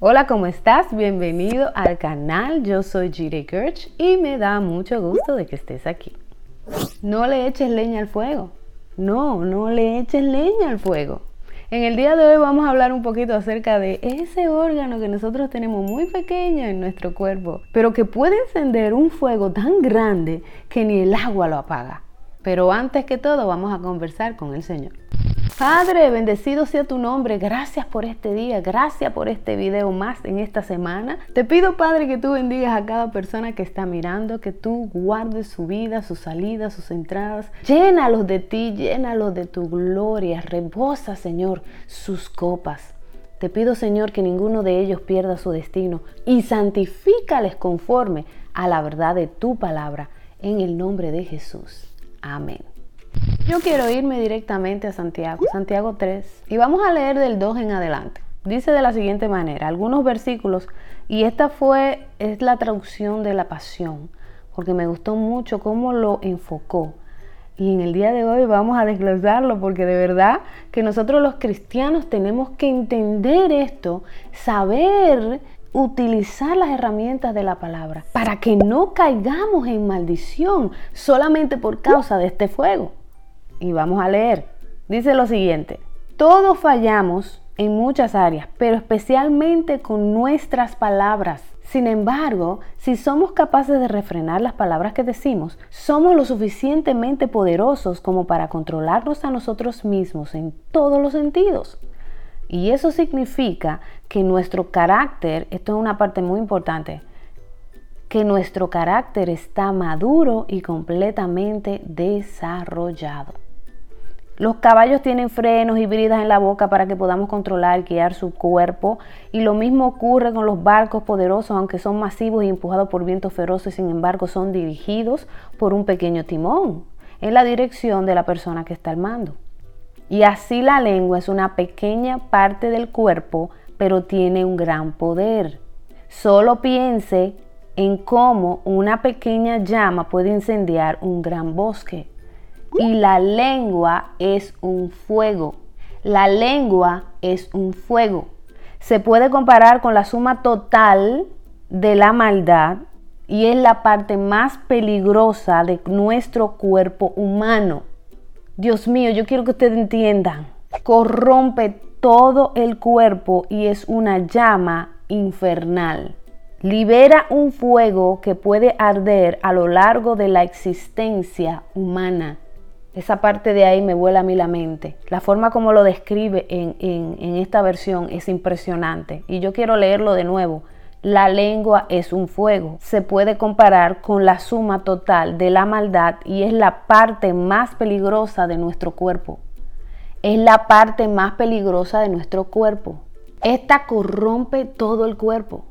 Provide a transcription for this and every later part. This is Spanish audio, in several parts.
Hola, ¿cómo estás? Bienvenido al canal. Yo soy Jire Kirch y me da mucho gusto de que estés aquí. No le eches leña al fuego. No, no le eches leña al fuego. En el día de hoy vamos a hablar un poquito acerca de ese órgano que nosotros tenemos muy pequeño en nuestro cuerpo, pero que puede encender un fuego tan grande que ni el agua lo apaga. Pero antes que todo vamos a conversar con el Señor. Padre, bendecido sea tu nombre. Gracias por este día. Gracias por este video más en esta semana. Te pido, Padre, que tú bendigas a cada persona que está mirando, que tú guardes su vida, sus salidas, sus entradas. Llénalos de ti, llénalos de tu gloria. Rebosa, Señor, sus copas. Te pido, Señor, que ninguno de ellos pierda su destino y santifícales conforme a la verdad de tu palabra. En el nombre de Jesús. Amén. Yo quiero irme directamente a Santiago, Santiago 3, y vamos a leer del 2 en adelante. Dice de la siguiente manera, algunos versículos, y esta fue, es la traducción de la pasión, porque me gustó mucho cómo lo enfocó. Y en el día de hoy vamos a desglosarlo porque de verdad que nosotros los cristianos tenemos que entender esto, saber utilizar las herramientas de la palabra para que no caigamos en maldición solamente por causa de este fuego. Y vamos a leer. Dice lo siguiente, todos fallamos en muchas áreas, pero especialmente con nuestras palabras. Sin embargo, si somos capaces de refrenar las palabras que decimos, somos lo suficientemente poderosos como para controlarnos a nosotros mismos en todos los sentidos. Y eso significa que nuestro carácter, esto es una parte muy importante, que nuestro carácter está maduro y completamente desarrollado. Los caballos tienen frenos y bridas en la boca para que podamos controlar y guiar su cuerpo. Y lo mismo ocurre con los barcos poderosos, aunque son masivos y empujados por vientos feroces, sin embargo son dirigidos por un pequeño timón en la dirección de la persona que está al mando. Y así la lengua es una pequeña parte del cuerpo, pero tiene un gran poder. Solo piense en cómo una pequeña llama puede incendiar un gran bosque. Y la lengua es un fuego. La lengua es un fuego. Se puede comparar con la suma total de la maldad y es la parte más peligrosa de nuestro cuerpo humano. Dios mío, yo quiero que ustedes entiendan. Corrompe todo el cuerpo y es una llama infernal. Libera un fuego que puede arder a lo largo de la existencia humana. Esa parte de ahí me vuela a mí la mente. La forma como lo describe en, en, esta versión es impresionante. Y yo quiero leerlo de nuevo. La lengua es un fuego. Se puede comparar con la suma total de la maldad y es la parte más peligrosa de nuestro cuerpo. Es la parte más peligrosa de nuestro cuerpo. Esta corrompe todo el cuerpo.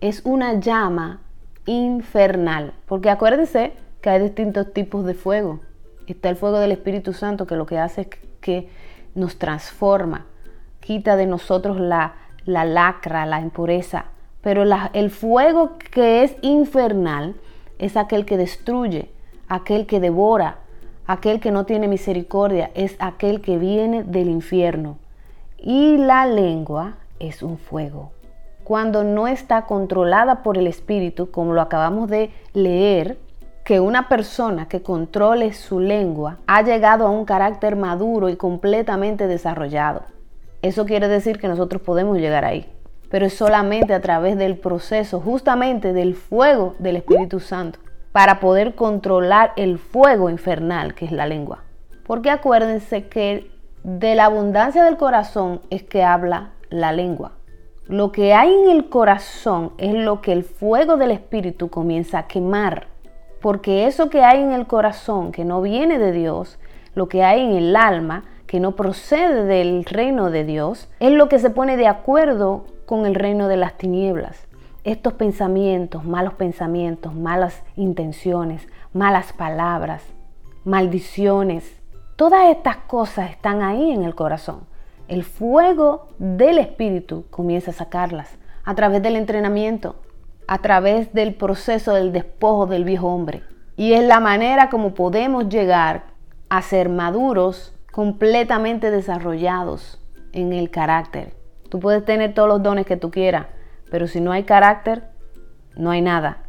Es una llama infernal. Porque acuérdense que hay distintos tipos de fuego. Está el fuego del Espíritu Santo que lo que hace es que nos transforma, quita de nosotros la, la lacra, la impureza. Pero el fuego que es infernal es aquel que destruye, aquel que devora, aquel que no tiene misericordia, es aquel que viene del infierno. Y la lengua es un fuego. Cuando no está controlada por el Espíritu, como lo acabamos de leer, que una persona que controle su lengua ha llegado a un carácter maduro y completamente desarrollado. Eso quiere decir que nosotros podemos llegar ahí, pero es solamente a través del proceso, justamente del fuego del Espíritu Santo, para poder controlar el fuego infernal que es la lengua. Porque acuérdense que de la abundancia del corazón es que habla la lengua. Lo que hay en el corazón es lo que el fuego del Espíritu comienza a quemar porque eso que hay en el corazón, que no viene de Dios, lo que hay en el alma, que no procede del reino de Dios, es lo que se pone de acuerdo con el reino de las tinieblas. Estos pensamientos, malos pensamientos, malas intenciones, malas palabras, maldiciones, todas estas cosas están ahí en el corazón. El fuego del Espíritu comienza a sacarlas a través del entrenamiento, a través del proceso del despojo del viejo hombre. Y es la manera como podemos llegar a ser maduros, completamente desarrollados en el carácter. Tú puedes tener todos los dones que tú quieras, Pero si no hay carácter, no hay nada.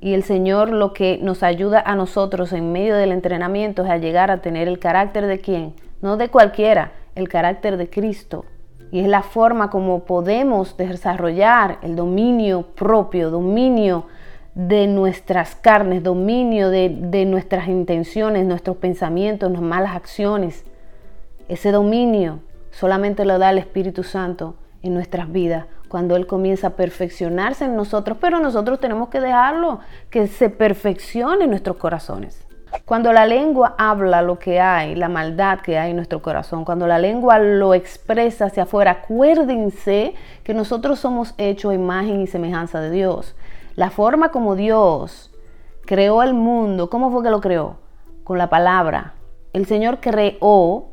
Y el Señor lo que nos ayuda a nosotros en medio del entrenamiento es a llegar a tener el carácter de quién, no de cualquiera, el carácter de Cristo. Y es la forma como podemos desarrollar el dominio propio, dominio de nuestras carnes, dominio de, de nuestras intenciones, nuestros pensamientos, nuestras malas acciones. Ese dominio solamente lo da el Espíritu Santo en nuestras vidas cuando Él comienza a perfeccionarse en nosotros, pero nosotros tenemos que dejarlo que se perfeccione en nuestros corazones. Cuando la lengua habla lo que hay, la maldad que hay en nuestro corazón, cuando la lengua lo expresa hacia afuera, acuérdense que nosotros somos hechos a imagen y semejanza de Dios. La forma como Dios creó el mundo, ¿cómo fue que lo creó? Con la palabra. El Señor creó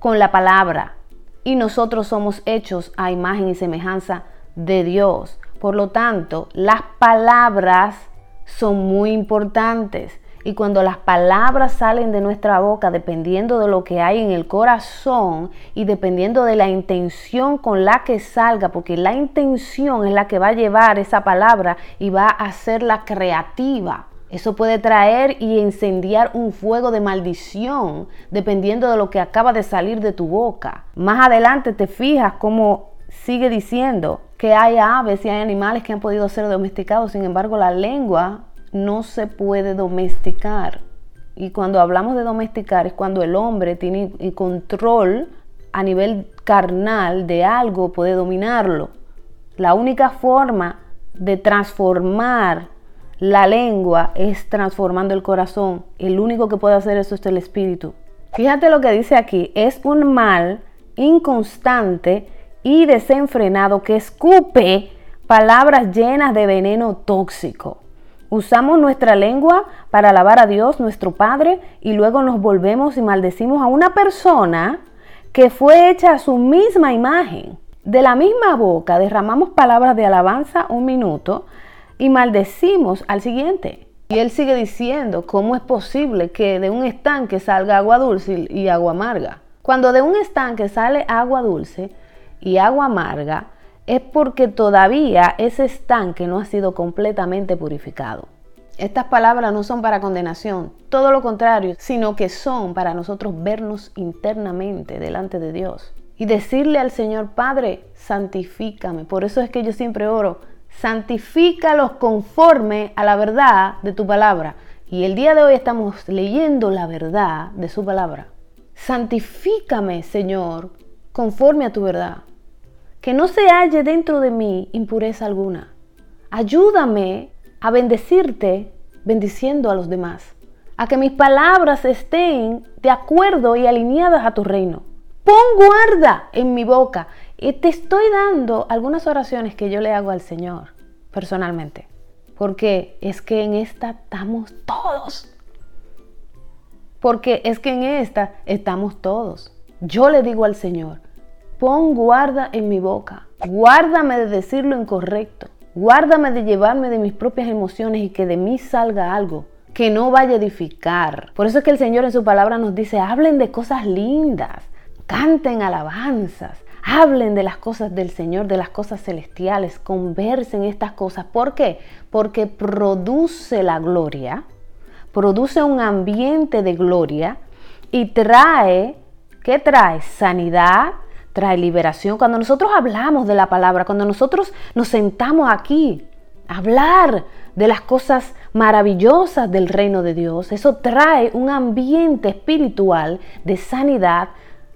con la palabra y nosotros somos hechos a imagen y semejanza de Dios. Por lo tanto, las palabras son muy importantes. Y cuando las palabras salen de nuestra boca, dependiendo de lo que hay en el corazón y dependiendo de la intención con la que salga, porque la intención es la que va a llevar esa palabra y va a hacerla creativa. Eso puede traer y incendiar un fuego de maldición, dependiendo de lo que acaba de salir de tu boca. Más adelante te fijas cómo sigue diciendo que hay aves y hay animales que han podido ser domesticados, sin embargo la lengua no se puede domesticar. Y cuando hablamos de domesticar es cuando el hombre tiene control a nivel carnal de algo, puede dominarlo. La única forma de transformar la lengua es transformando el corazón. El único que puede hacer eso es el espíritu. Fíjate lo que dice aquí. Es un mal inconstante y desenfrenado que escupe palabras llenas de veneno tóxico. Usamos nuestra lengua para alabar a Dios, nuestro Padre, y luego nos volvemos y maldecimos a una persona que fue hecha a su misma imagen. De la misma boca derramamos palabras de alabanza un minuto y maldecimos al siguiente. Y él sigue diciendo, ¿cómo es posible que de un estanque salga agua dulce y agua amarga? Cuando de un estanque sale agua dulce y agua amarga, es porque todavía ese estanque no ha sido completamente purificado. Estas palabras no son para condenación, todo lo contrario, sino que son para nosotros vernos internamente delante de Dios y decirle al Señor, Padre, santifícame. Por eso es que yo siempre oro, santifícalos conforme a la verdad de tu palabra. Y el día de hoy estamos leyendo la verdad de su palabra. Santifícame, Señor, conforme a tu verdad que no se halle dentro de mí impureza alguna. Ayúdame a bendecirte bendiciendo a los demás, a que mis palabras estén de acuerdo y alineadas a tu reino. Pon guarda en mi boca y te estoy dando algunas oraciones que yo le hago al Señor personalmente, porque es que en esta estamos todos. Porque es que en esta estamos todos. Yo le digo al Señor, Pon guarda en mi boca. Guárdame de decir lo incorrecto. Guárdame de llevarme de mis propias emociones y que de mí salga algo que no vaya a edificar. Por eso es que el Señor en su palabra nos dice, hablen de cosas lindas, canten alabanzas, hablen de las cosas del Señor, de las cosas celestiales, conversen estas cosas. ¿Por qué? Porque produce la gloria, produce un ambiente de gloria y trae, ¿qué trae? Sanidad, trae liberación. Cuando nosotros hablamos de la palabra, cuando nosotros nos sentamos aquí a hablar de las cosas maravillosas del reino de Dios, eso trae un ambiente espiritual de sanidad,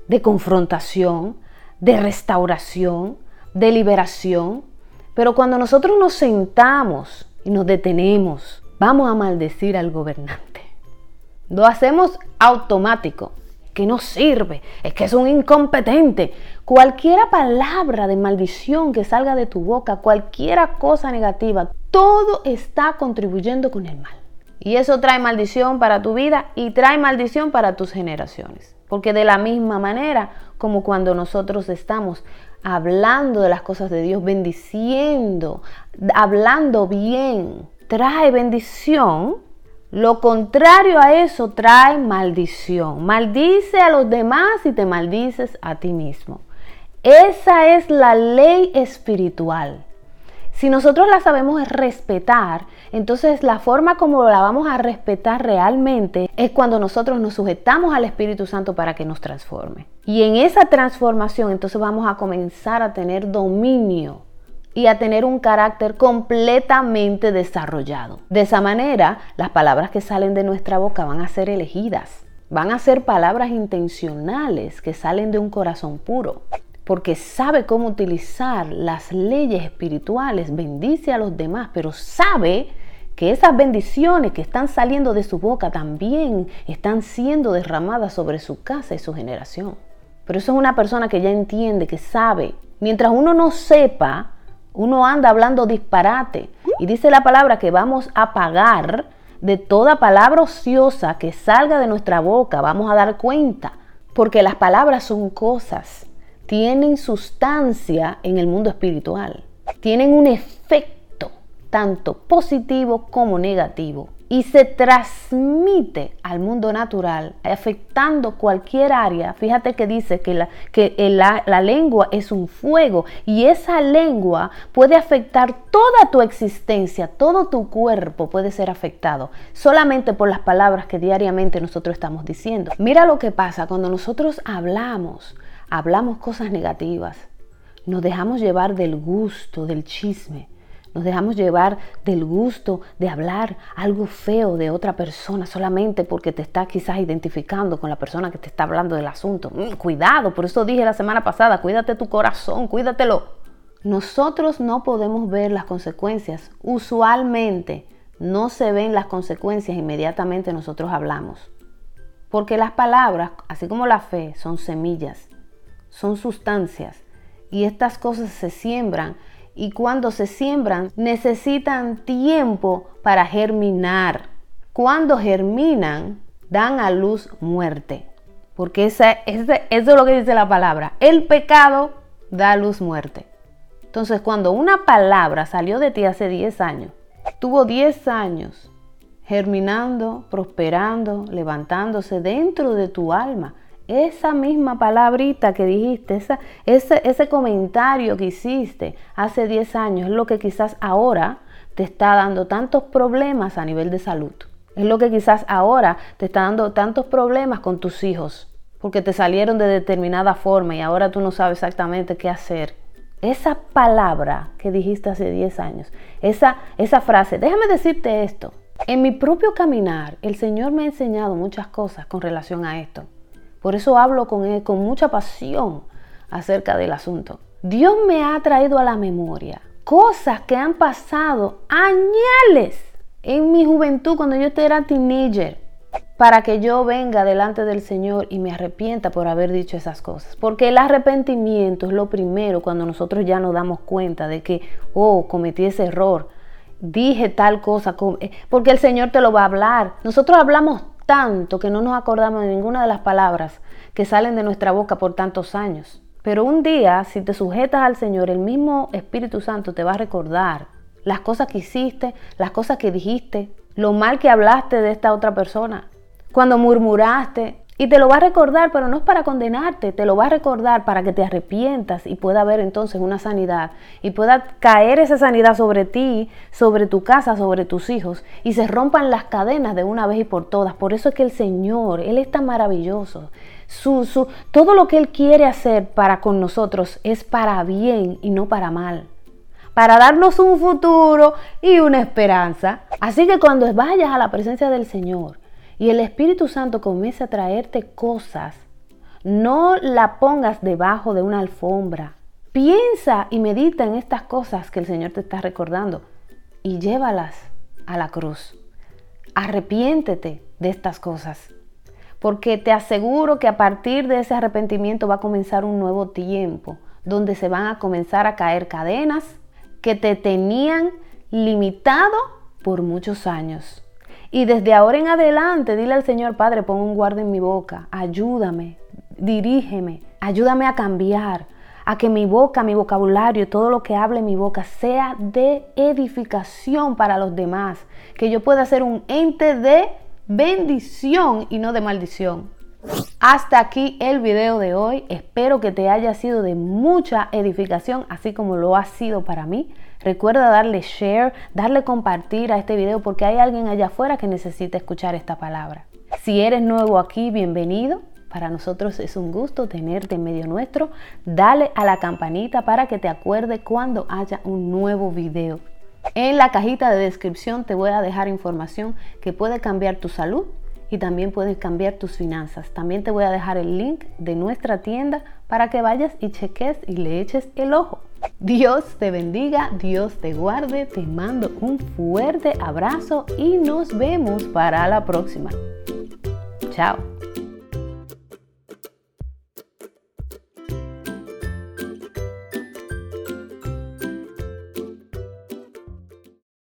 de confrontación, de restauración, de liberación. Pero cuando nosotros nos sentamos y nos detenemos, vamos a maldecir al gobernante. Lo hacemos automático que no sirve, es que es un incompetente. Cualquiera palabra de maldición que salga de tu boca, cualquiera cosa negativa, todo está contribuyendo con el mal. Y eso trae maldición para tu vida y trae maldición para tus generaciones. Porque de la misma manera como cuando nosotros estamos hablando de las cosas de Dios, bendiciendo, hablando bien, trae bendición, lo contrario a eso trae maldición. Maldice a los demás y te maldices a ti mismo. Esa es la ley espiritual. Si nosotros la sabemos respetar, entonces la forma como la vamos a respetar realmente es cuando nosotros nos sujetamos al Espíritu Santo para que nos transforme. Y en esa transformación entonces vamos a comenzar a tener dominio y a tener un carácter completamente desarrollado. De esa manera, las palabras que salen de nuestra boca van a ser elegidas, van a ser palabras intencionales que salen de un corazón puro porque sabe cómo utilizar las leyes espirituales, bendice a los demás, pero sabe que esas bendiciones que están saliendo de su boca también están siendo derramadas sobre su casa y su generación. Pero eso es una persona que ya entiende, que sabe. Mientras uno no sepa, uno anda hablando disparate. Y dice la palabra que vamos a pagar de toda palabra ociosa que salga de nuestra boca. Vamos a dar cuenta. Porque las palabras son cosas tienen sustancia en el mundo espiritual. Tienen un efecto tanto positivo como negativo y se transmite al mundo natural afectando cualquier área. Fíjate que dice que, la, que la, la, lengua es un fuego y esa lengua puede afectar toda tu existencia, todo tu cuerpo puede ser afectado solamente por las palabras que diariamente nosotros estamos diciendo. Mira lo que pasa cuando nosotros hablamos hablamos cosas negativas, nos dejamos llevar del gusto, del chisme, nos dejamos llevar del gusto de hablar algo feo de otra persona solamente porque te está quizás identificando con la persona que te está hablando del asunto. Mm, cuidado, por eso dije la semana pasada, cuídate tu corazón, cuídatelo. Nosotros no podemos ver las consecuencias. Usualmente no se ven las consecuencias inmediatamente nosotros hablamos. Porque las palabras, así como la fe, son semillas son sustancias y estas cosas se siembran y cuando se siembran necesitan tiempo para germinar. Cuando germinan dan a luz muerte. Porque esa, eso es lo que dice la palabra. El pecado da a luz muerte. Entonces cuando una palabra salió de ti hace 10 años, tuvo 10 años germinando, prosperando, levantándose dentro de tu alma esa misma palabrita que dijiste, ese, ese comentario que hiciste hace 10 años es lo que quizás ahora te está dando tantos problemas a nivel de salud. Es lo que quizás ahora te está dando tantos problemas con tus hijos, porque te salieron de determinada forma y ahora tú no sabes exactamente qué hacer. Esa palabra que dijiste hace 10 años, esa, esa frase, déjame decirte esto. En mi propio caminar, el Señor me ha enseñado muchas cosas con relación a esto. Por eso hablo con él con mucha pasión acerca del asunto. Dios me ha traído a la memoria cosas que han pasado añales en mi juventud cuando yo era teenager para que yo venga delante del Señor y me arrepienta por haber dicho esas cosas. Porque el arrepentimiento es lo primero cuando nosotros ya nos damos cuenta de que, oh, cometí ese error, dije tal cosa, eh, porque el Señor te lo va a hablar. Nosotros hablamos tanto que no nos acordamos de ninguna de las palabras que salen de nuestra boca por tantos años. Pero un día, si te sujetas al Señor, el mismo Espíritu Santo te va a recordar las cosas que hiciste, las cosas que dijiste, lo mal que hablaste de esta otra persona, cuando murmuraste, y te lo va a recordar, pero no es para condenarte, te lo va a recordar para que te arrepientas y pueda haber entonces una sanidad y pueda caer esa sanidad sobre ti, sobre tu casa, sobre tus hijos y se rompan las cadenas de una vez y por todas. Por eso es que el Señor, Él es tan maravilloso. Su, su, todo lo que Él quiere hacer para con nosotros es para bien y no para mal para darnos un futuro y una esperanza. Así que cuando vayas a la presencia del Señor, y el Espíritu Santo comienza a traerte cosas, no la pongas debajo de una alfombra. Piensa y medita en estas cosas que el Señor te está recordando y llévalas a la cruz. Arrepiéntete de estas cosas, porque te aseguro que a partir de ese arrepentimiento va a comenzar un nuevo tiempo, donde se van a comenzar a caer cadenas que te tenían limitado por muchos años. Y desde ahora en adelante, dile al Señor, Padre, pon un guarda en mi boca, ayúdame, dirígeme, ayúdame a cambiar, a que mi boca, mi vocabulario, todo lo que hable mi boca sea de edificación para los demás, que yo pueda ser un ente de bendición y no de maldición. Hasta aquí el video de hoy. Espero que te haya sido de mucha edificación, así como lo ha sido para mí. Recuerda darle share, darle compartir a este video porque hay alguien allá afuera que necesita escuchar esta palabra. Si eres nuevo aquí, bienvenido. Para nosotros es un gusto tenerte en medio nuestro. Dale a la campanita para que te acuerde cuando haya un nuevo video. En la cajita de descripción te voy a dejar información que puede cambiar tu salud y también puede cambiar tus finanzas. También te voy a dejar el link de nuestra tienda para que vayas y cheques y le eches el ojo. Dios te bendiga, Dios te guarde, te mando un fuerte abrazo y nos vemos para la próxima. Chao.